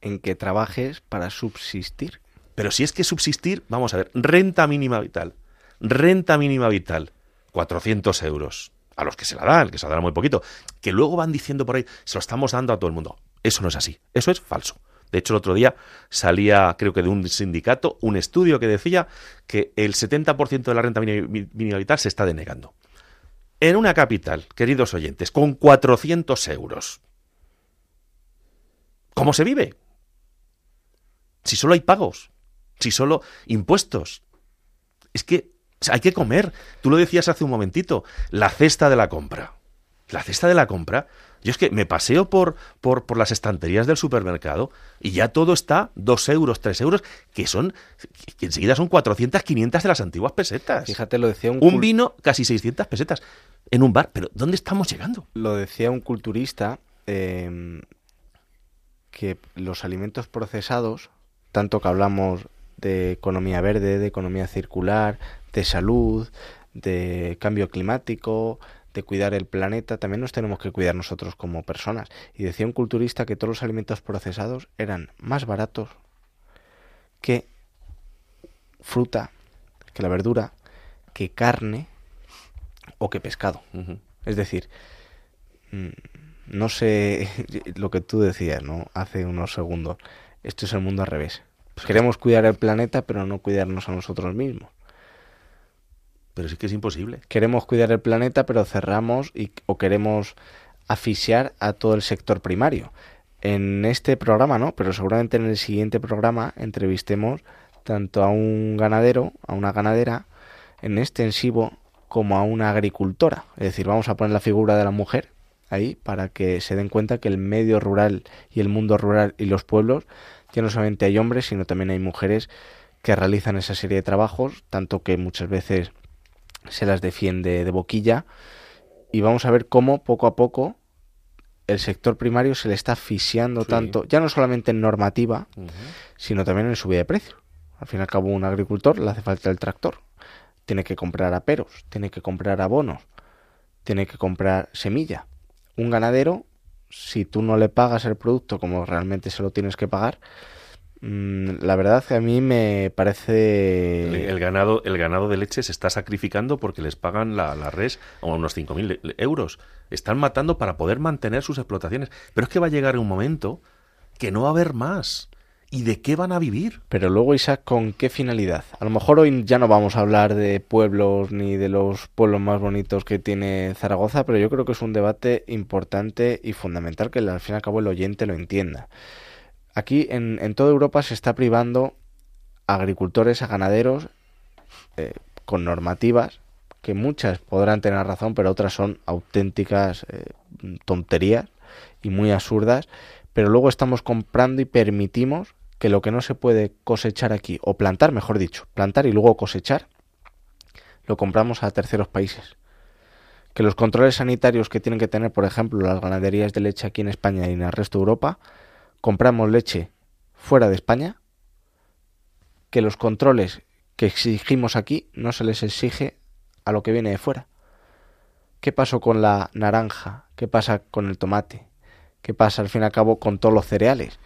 En que trabajes para subsistir. Pero si es que subsistir, vamos a ver, renta mínima vital, renta mínima vital, 400 euros a los que se la dan, que se la dan muy poquito, que luego van diciendo por ahí, se lo estamos dando a todo el mundo. Eso no es así, eso es falso. De hecho, el otro día salía, creo que de un sindicato, un estudio que decía que el 70% de la renta mínima vital se está denegando. En una capital, queridos oyentes, con 400 euros. ¿Cómo se vive? Si solo hay pagos, si solo impuestos. Es que hay que comer. Tú lo decías hace un momentito, la cesta de la compra. La cesta de la compra. Yo es que me paseo por, por, por las estanterías del supermercado y ya todo está dos euros, tres euros, que son, que enseguida son 400, 500 de las antiguas pesetas. Fíjate, lo decía un, un vino, casi 600 pesetas en un bar. Pero ¿dónde estamos llegando? Lo decía un culturista eh, que los alimentos procesados, tanto que hablamos de economía verde, de economía circular, de salud, de cambio climático, de cuidar el planeta, también nos tenemos que cuidar nosotros como personas. Y decía un culturista que todos los alimentos procesados eran más baratos que fruta, que la verdura, que carne o que pescado. Uh -huh. Es decir, no sé lo que tú decías, ¿no? Hace unos segundos. Esto es el mundo al revés. Queremos cuidar el planeta, pero no cuidarnos a nosotros mismos. Pero sí que es imposible. Queremos cuidar el planeta, pero cerramos y, o queremos asfixiar a todo el sector primario. en este programa no, pero seguramente en el siguiente programa entrevistemos tanto a un ganadero, a una ganadera en extensivo, como a una agricultora. Es decir, vamos a poner la figura de la mujer ahí para que se den cuenta que el medio rural y el mundo rural y los pueblos ya no solamente hay hombres, sino también hay mujeres que realizan esa serie de trabajos, tanto que muchas veces se las defiende de boquilla. Y vamos a ver cómo poco a poco el sector primario se le está asfixiando tanto, ya no solamente en normativa, sino también en subida de precio. Al fin y al cabo, un agricultor le hace falta el tractor. Tiene que comprar aperos, tiene que comprar abonos, tiene que comprar semilla. Un ganadero, si tú no le pagas el producto como realmente se lo tienes que pagar, la verdad que a mí me parece... El, ganado, el ganado de leche se está sacrificando porque les pagan la, la res a unos 5.000 euros. Están matando para poder mantener sus explotaciones. Pero es que va a llegar un momento que no va a haber más. ¿Y de qué van a vivir? Pero luego, Isaac, ¿con qué finalidad? A lo mejor hoy ya no vamos a hablar de pueblos ni de los pueblos más bonitos que tiene Zaragoza, pero yo creo que es un debate importante y fundamental que al fin y al cabo el oyente lo entienda. Aquí en, en toda Europa se está privando a agricultores, a ganaderos, eh, con normativas que muchas podrán tener razón, pero otras son auténticas eh, tonterías y muy absurdas. Pero luego estamos comprando y permitimos que lo que no se puede cosechar aquí, o plantar, mejor dicho, plantar y luego cosechar, lo compramos a terceros países. Que los controles sanitarios que tienen que tener, por ejemplo, las ganaderías de leche aquí en España y en el resto de Europa, compramos leche fuera de España, que los controles que exigimos aquí no se les exige a lo que viene de fuera. ¿Qué pasó con la naranja? ¿Qué pasa con el tomate? ¿Qué pasa al fin y al cabo con todos los cereales?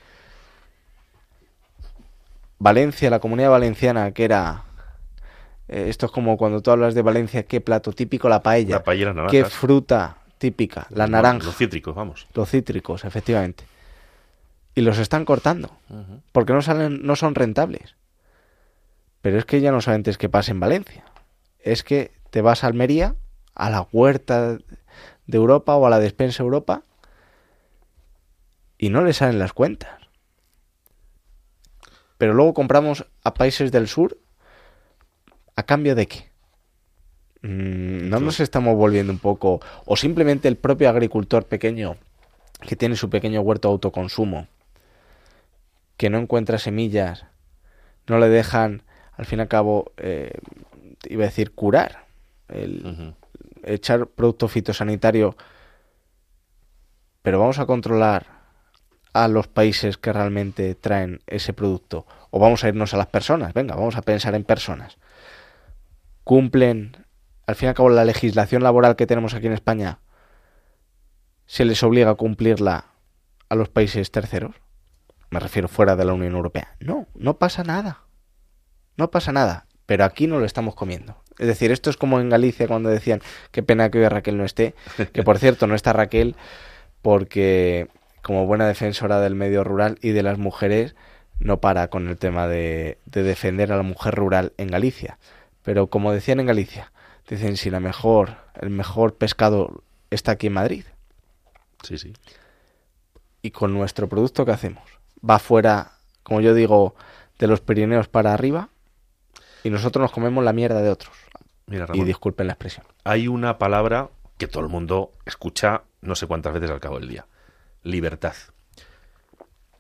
Valencia, la comunidad valenciana, que era... eh, esto es como cuando tú hablas de Valencia, ¿qué plato típico? La paella. La paella las ¿Qué fruta típica? La naranja. Los cítricos, vamos. Los cítricos, efectivamente. Y los están cortando. Porque no, salen, no son rentables. Pero es que ya no solamente es que pase en Valencia. Es que te vas a Almería, a la huerta de Europa o a la despensa Europa, y no le salen las cuentas. Pero luego compramos a países del sur a cambio de qué. Mm, no nos estamos volviendo un poco, o simplemente el propio agricultor pequeño que tiene su pequeño huerto de autoconsumo, que no encuentra semillas, no le dejan, al fin y al cabo, eh, iba a decir curar, el, echar producto fitosanitario, pero vamos a controlar a los países que realmente traen ese producto, o vamos a irnos a las personas, venga, vamos a pensar en personas. Cumplen, al fin y al cabo, la legislación laboral que tenemos aquí en España, se les obliga a cumplirla a los países terceros. Me refiero fuera de la Unión Europea. No, no pasa nada. No pasa nada. Pero aquí no lo estamos comiendo. Es decir, esto es como en Galicia cuando decían, qué pena que hoy Raquel no esté. Que por cierto, no está Raquel porque como buena defensora del medio rural y de las mujeres, no para con el tema de, de defender a la mujer rural en Galicia. Pero como decían en Galicia, dicen si la mejor, el mejor pescado está aquí en Madrid. Sí, sí. Y con nuestro producto, ¿qué hacemos? Va fuera, como yo digo, de los Pirineos para arriba y nosotros nos comemos la mierda de otros. Mira, Y disculpen la expresión. hay una palabra que todo el mundo escucha no sé cuántas veces al cabo del día. Libertad.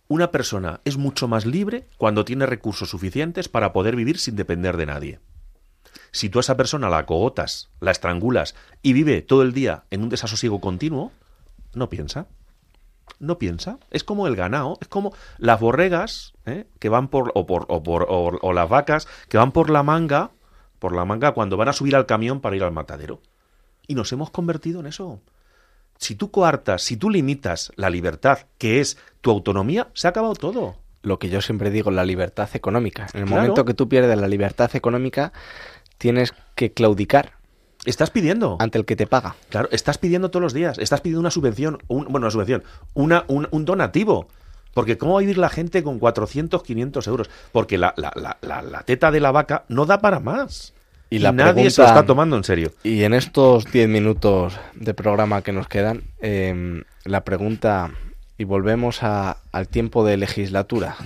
Una persona es mucho más libre cuando tiene recursos suficientes para poder vivir sin depender de nadie. Si tú a esa persona la cogotas, la estrangulas y vive todo el día en un desasosiego continuo, no piensa. No piensa. Es como el ganado, es como las borregas ¿eh? que van por o, por, o, por o, o las vacas que van por la manga, por la manga cuando van a subir al camión para ir al matadero. Y nos hemos convertido en eso. Si tú coartas, si tú limitas la libertad, que es tu autonomía, se ha acabado todo. Lo que yo siempre digo, la libertad económica. En el Claro. momento que tú pierdes la libertad económica, tienes que claudicar Estás pidiendo. ante el que te paga. Claro, estás pidiendo todos los días, estás pidiendo una subvención, un, bueno, una subvención, una, un, un donativo. Porque ¿cómo va a vivir la gente con 400, 500 euros? Porque la, la, la, la, teta de la vaca no da para más. Y Y, la nadie se lo está tomando en serio. Y en estos 10 minutos de programa que nos quedan, eh, la pregunta y volvemos a- al tiempo de legislatura.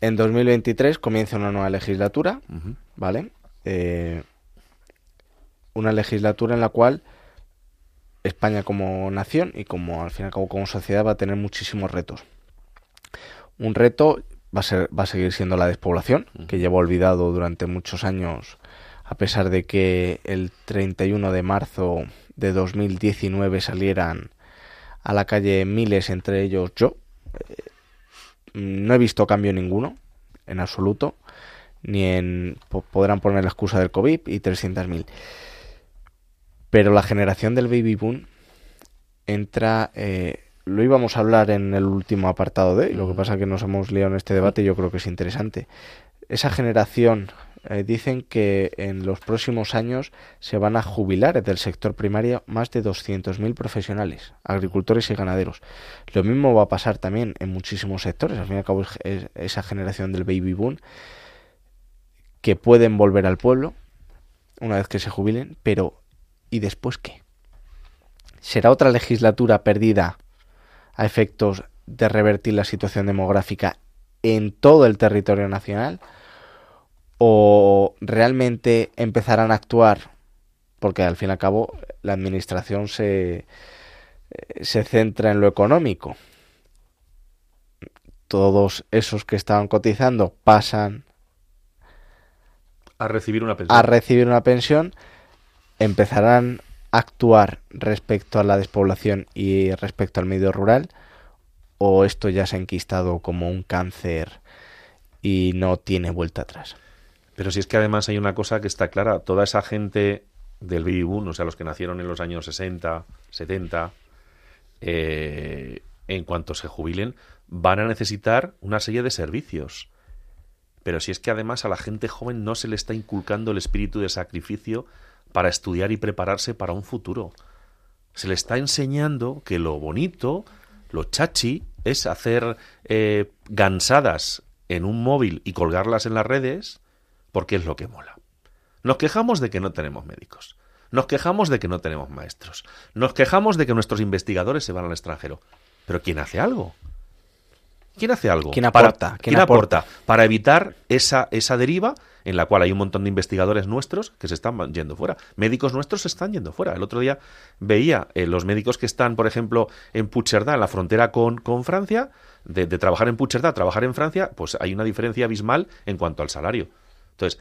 En 2023 comienza una nueva legislatura. ¿vale? Eh, una legislatura en la cual España como nación y como al fin y al cabo como sociedad va a tener muchísimos retos. Un reto va a ser va a seguir siendo la despoblación, que lleva olvidado durante muchos años a pesar de que el 31 de marzo de 2019 salieran a la calle miles, entre ellos yo. Eh, no he visto cambio ninguno, en absoluto, ni en... po- podrán poner la excusa del COVID y 300.000. Pero la generación del baby boom entra... eh, lo íbamos a hablar en el último apartado de, y lo que pasa es que nos hemos liado en este debate y yo creo que es interesante. Esa generación eh, dicen que en los próximos años se van a jubilar del sector primario más de 200.000 profesionales, agricultores y ganaderos. Lo mismo va a pasar también en muchísimos sectores. Al fin y al cabo es esa generación del baby boom que pueden volver al pueblo una vez que se jubilen, pero ¿y después qué? ¿Será otra legislatura perdida a efectos de revertir la situación demográfica en todo el territorio nacional? ¿O realmente empezarán a actuar? Porque al fin y al cabo la administración se, eh, se centra en lo económico. Todos esos que estaban cotizando pasan A recibir una pensión. a recibir una pensión, empezarán a actuar respecto a la despoblación y respecto al medio rural, o esto ya se ha enquistado como un cáncer y no tiene vuelta atrás. Pero si es que además hay una cosa que está clara, toda esa gente del baby boom, o sea, los que nacieron en los años 60, 70, eh, en cuanto se jubilen, van a necesitar una serie de servicios. Pero si es que además a la gente joven no se le está inculcando el espíritu de sacrificio para estudiar y prepararse para un futuro. Se le está enseñando que lo bonito, lo chachi, es hacer eh, gansadas en un móvil y colgarlas en las redes porque es lo que mola. Nos quejamos de que no tenemos médicos. Nos quejamos de que no tenemos maestros. Nos quejamos de que nuestros investigadores se van al extranjero. Pero ¿quién hace algo? ¿Quién hace algo? ¿Quién aporta? ¿Quién, ¿Quién aporta? aporta? Para evitar esa, esa deriva en la cual hay un montón de investigadores nuestros que se están yendo fuera. Médicos nuestros se están yendo fuera. El otro día veía eh, los médicos que están, por ejemplo, en Puigcerdá, en la frontera con, con Francia, de, de trabajar en Puigcerdá a trabajar en Francia, pues hay una diferencia abismal en cuanto al salario. Entonces,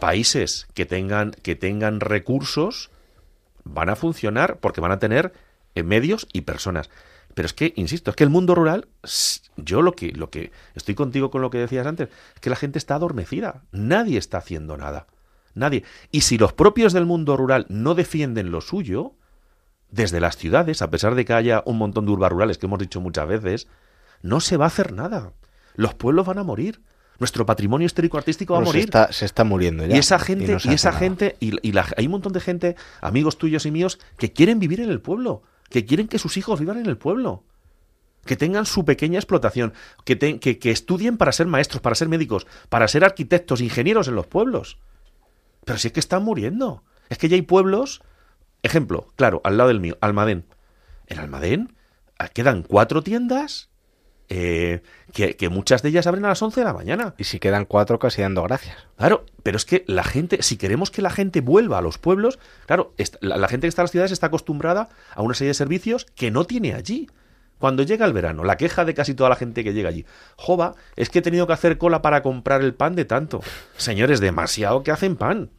países que tengan, que tengan recursos van a funcionar porque van a tener eh, medios y personas. Pero es que, insisto, es que el mundo rural, yo lo que, lo que estoy contigo con lo que decías antes, es que la gente está adormecida. Nadie está haciendo nada. Nadie. Y si los propios del mundo rural no defienden lo suyo, desde las ciudades, a pesar de que haya un montón de urbas rurales que hemos dicho muchas veces, no se va a hacer nada. Los pueblos van a morir. Nuestro patrimonio histórico-artístico va a se, morir. está, se está muriendo ya. Y esa gente, no y, esa nada. gente, y, y la- hay un montón de gente, amigos tuyos y míos, que quieren vivir en el pueblo, que quieren que sus hijos vivan en el pueblo, que tengan su pequeña explotación, que, que estudien para ser maestros, para ser médicos, para ser arquitectos, ingenieros en los pueblos. Pero si es que están muriendo. Es que ya hay pueblos, ejemplo, claro, al lado del mío, Almadén. En Almadén ah, quedan cuatro tiendas eh, que, que muchas de ellas abren a las 11 de la mañana. Y si quedan cuatro, casi dando gracias. Claro, pero es que la gente, si queremos que la gente vuelva a los pueblos, claro, la, la gente que está en las ciudades está acostumbrada a una serie de servicios que no tiene allí. Cuando llega el verano, la queja de casi toda la gente que llega allí, Jova, es que he tenido que hacer cola para comprar el pan de tanto. Señores, demasiado que hacen pan.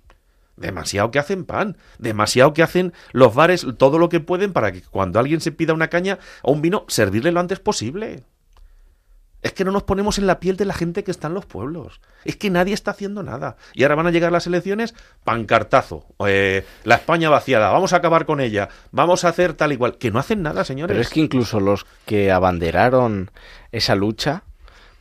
Demasiado que hacen pan. Demasiado que hacen los bares todo lo que pueden para que cuando alguien se pida una caña o un vino, servirle lo antes posible. Es que no nos ponemos en la piel de la gente que está en los pueblos. Es que nadie está haciendo nada. Y ahora van a llegar las elecciones, pancartazo. eh, la España vaciada, vamos a acabar con ella. Vamos a hacer tal y cual. Que no hacen nada, señores. Pero es que incluso los que abanderaron esa lucha,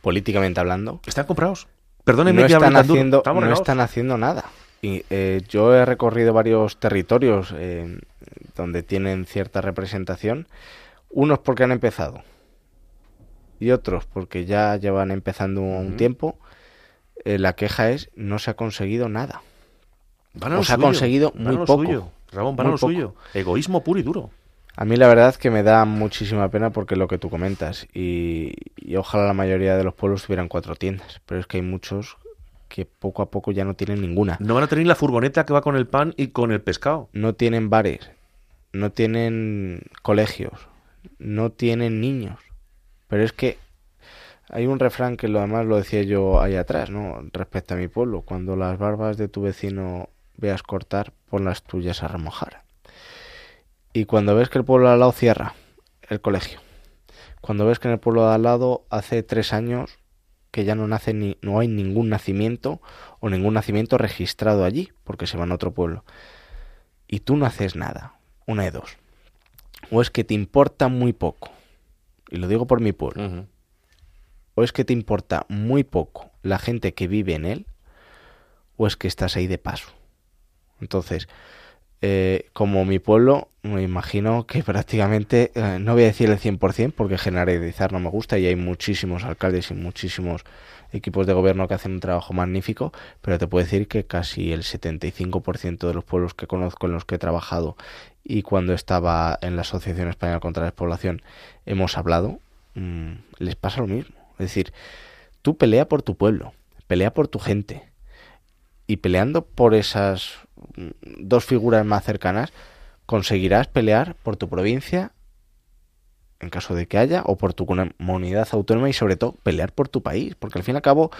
políticamente hablando, Están comprados. Perdónenme no que están, haciendo, no regados. están haciendo nada. Y eh, yo he recorrido varios territorios eh, donde tienen cierta representación, unos porque han empezado y otros porque ya llevan empezando un tiempo. Eh, la queja es no se ha conseguido nada. Van a o lo se ha conseguido van muy a lo poco. suyo. Ramón, van a Muy lo poco. suyo. Egoísmo puro y duro. A mí la verdad es que me da muchísima pena porque lo que tú comentas y, y ojalá la mayoría de los pueblos tuvieran cuatro tiendas, pero es que hay muchos que poco a poco ya no tienen ninguna. No van a tener la furgoneta que va con el pan y con el pescado. No tienen bares, no tienen colegios, no tienen niños. Pero es que hay un refrán que lo demás lo decía yo ahí atrás, ¿no? Respecto a mi pueblo, cuando las barbas de tu vecino veas cortar, pon las tuyas a remojar. Y cuando ves que el pueblo de al lado cierra el colegio, cuando ves que en el pueblo de al lado hace tres años que ya no nace ni no hay ningún nacimiento o ningún nacimiento registrado allí porque se van a otro pueblo. Y tú no haces nada. Una de dos. O es que te importa muy poco y lo digo por mi pueblo o es que te importa muy poco la gente que vive en él o es que estás ahí de paso. Entonces eh, como mi pueblo, me imagino que prácticamente, eh, no voy a decir el 100% porque generalizar no me gusta y hay muchísimos alcaldes y muchísimos equipos de gobierno que hacen un trabajo magnífico, pero te puedo decir que casi el 75% de los pueblos que conozco en los que he trabajado y cuando estaba en la Asociación Española contra la Despoblación hemos hablado, mm, les pasa lo mismo. Es decir, tú pelea por tu pueblo, pelea por tu gente y peleando por esas mm, dos figuras más cercanas, conseguirás pelear por tu provincia, en caso de que haya, o por tu comunidad autónoma y sobre todo pelear por tu país, porque al fin y al cabo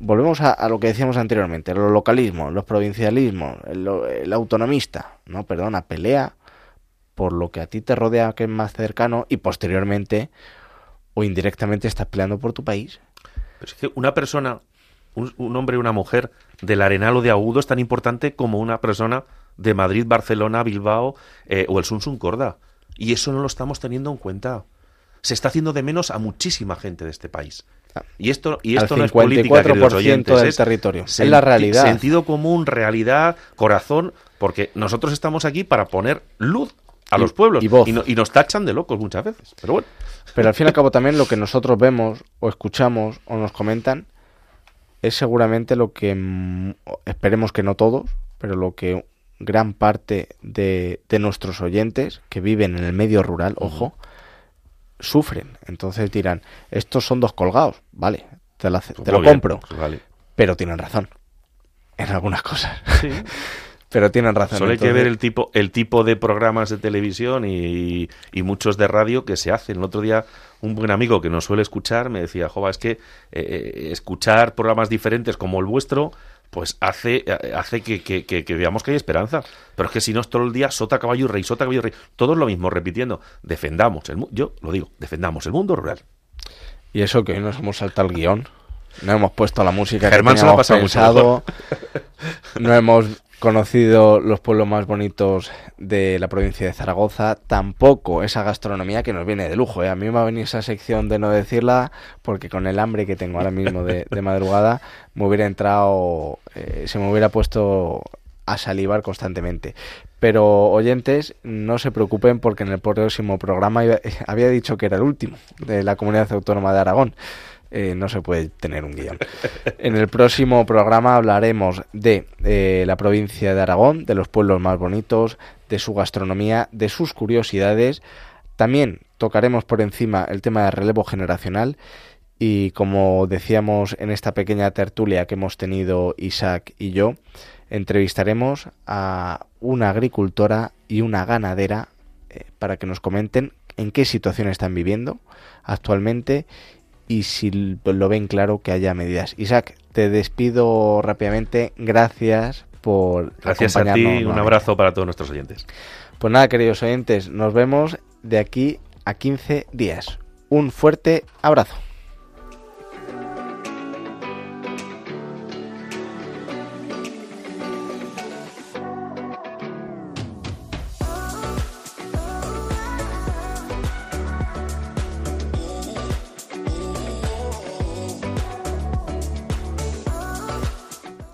volvemos a, lo que decíamos anteriormente, los localismos, los provincialismos, el, el autonomista, no, perdona, pelea por lo que a ti te rodea, que es más cercano, y posteriormente o indirectamente estás peleando por tu país. Pero es que una persona, un, un hombre y una mujer del Arenal o de Agudo es tan importante como una persona de Madrid, Barcelona, Bilbao eh, o el Sunsun Corda. Y eso no lo estamos teniendo en cuenta. Se está haciendo de menos a muchísima gente de este país. Y esto, y esto Al no es política, queridos 54% oyentes, del es territorio. Es la realidad. Sentido común, realidad, corazón, porque nosotros estamos aquí para poner luz a Y- los pueblos y no- y nos tachan de locos muchas veces. Pero bueno, Pero al fin y al cabo también lo que nosotros vemos o escuchamos o nos comentan es seguramente lo que mm, esperemos que no todos, pero lo que gran parte de, de nuestros oyentes que viven en el medio rural, ojo, sufren. Entonces dirán, estos son dos colgados, vale, te, la- te pues lo bien, compro, pues vale. pero tienen razón en algunas cosas. Sí. pero tienen razón. Solo hay que ver el tipo, el tipo de programas de televisión y, y muchos de radio que se hacen. El otro día un buen amigo que nos suele escuchar me decía, Jova, es que eh, eh, escuchar programas diferentes como el vuestro, pues hace, eh, hace que, que- que- que veamos que hay esperanza. Pero es que si no es todo el día sota, caballo y rey, sota, caballo y rey. Todo es lo mismo, repitiendo. Defendamos, el, yo lo digo, defendamos el mundo rural. Y eso que hoy nos hemos saltado el guion. No hemos puesto la música Germán que se lo ha pasado mucho pensado. No hemos conocido los pueblos más bonitos de la provincia de Zaragoza. Tampoco esa gastronomía que nos viene de lujo. ¿eh? A mí me va a venir esa sección de no decirla porque con el hambre que tengo ahora mismo de, de madrugada me hubiera entrado, eh, se me hubiera puesto a salivar constantemente. Pero oyentes, no se preocupen porque en el próximo programa había dicho que era el último de la comunidad autónoma de Aragón. Eh, no se puede tener un guion. En el próximo programa hablaremos de eh, la provincia de Aragón, de los pueblos más bonitos, de su gastronomía, de sus curiosidades. También tocaremos por encima el tema de relevo generacional y como decíamos en esta pequeña tertulia que hemos tenido Isaac y yo, entrevistaremos a una agricultora y una ganadera eh, para que nos comenten en qué situación están viviendo actualmente y si l- lo ven claro que haya medidas. Isaac, te despido rápidamente. Gracias por Gracias a ti, acompañarnos un nuevamente. abrazo para todos nuestros oyentes. Pues nada, queridos oyentes, nos vemos de aquí a 15 días. Un fuerte abrazo.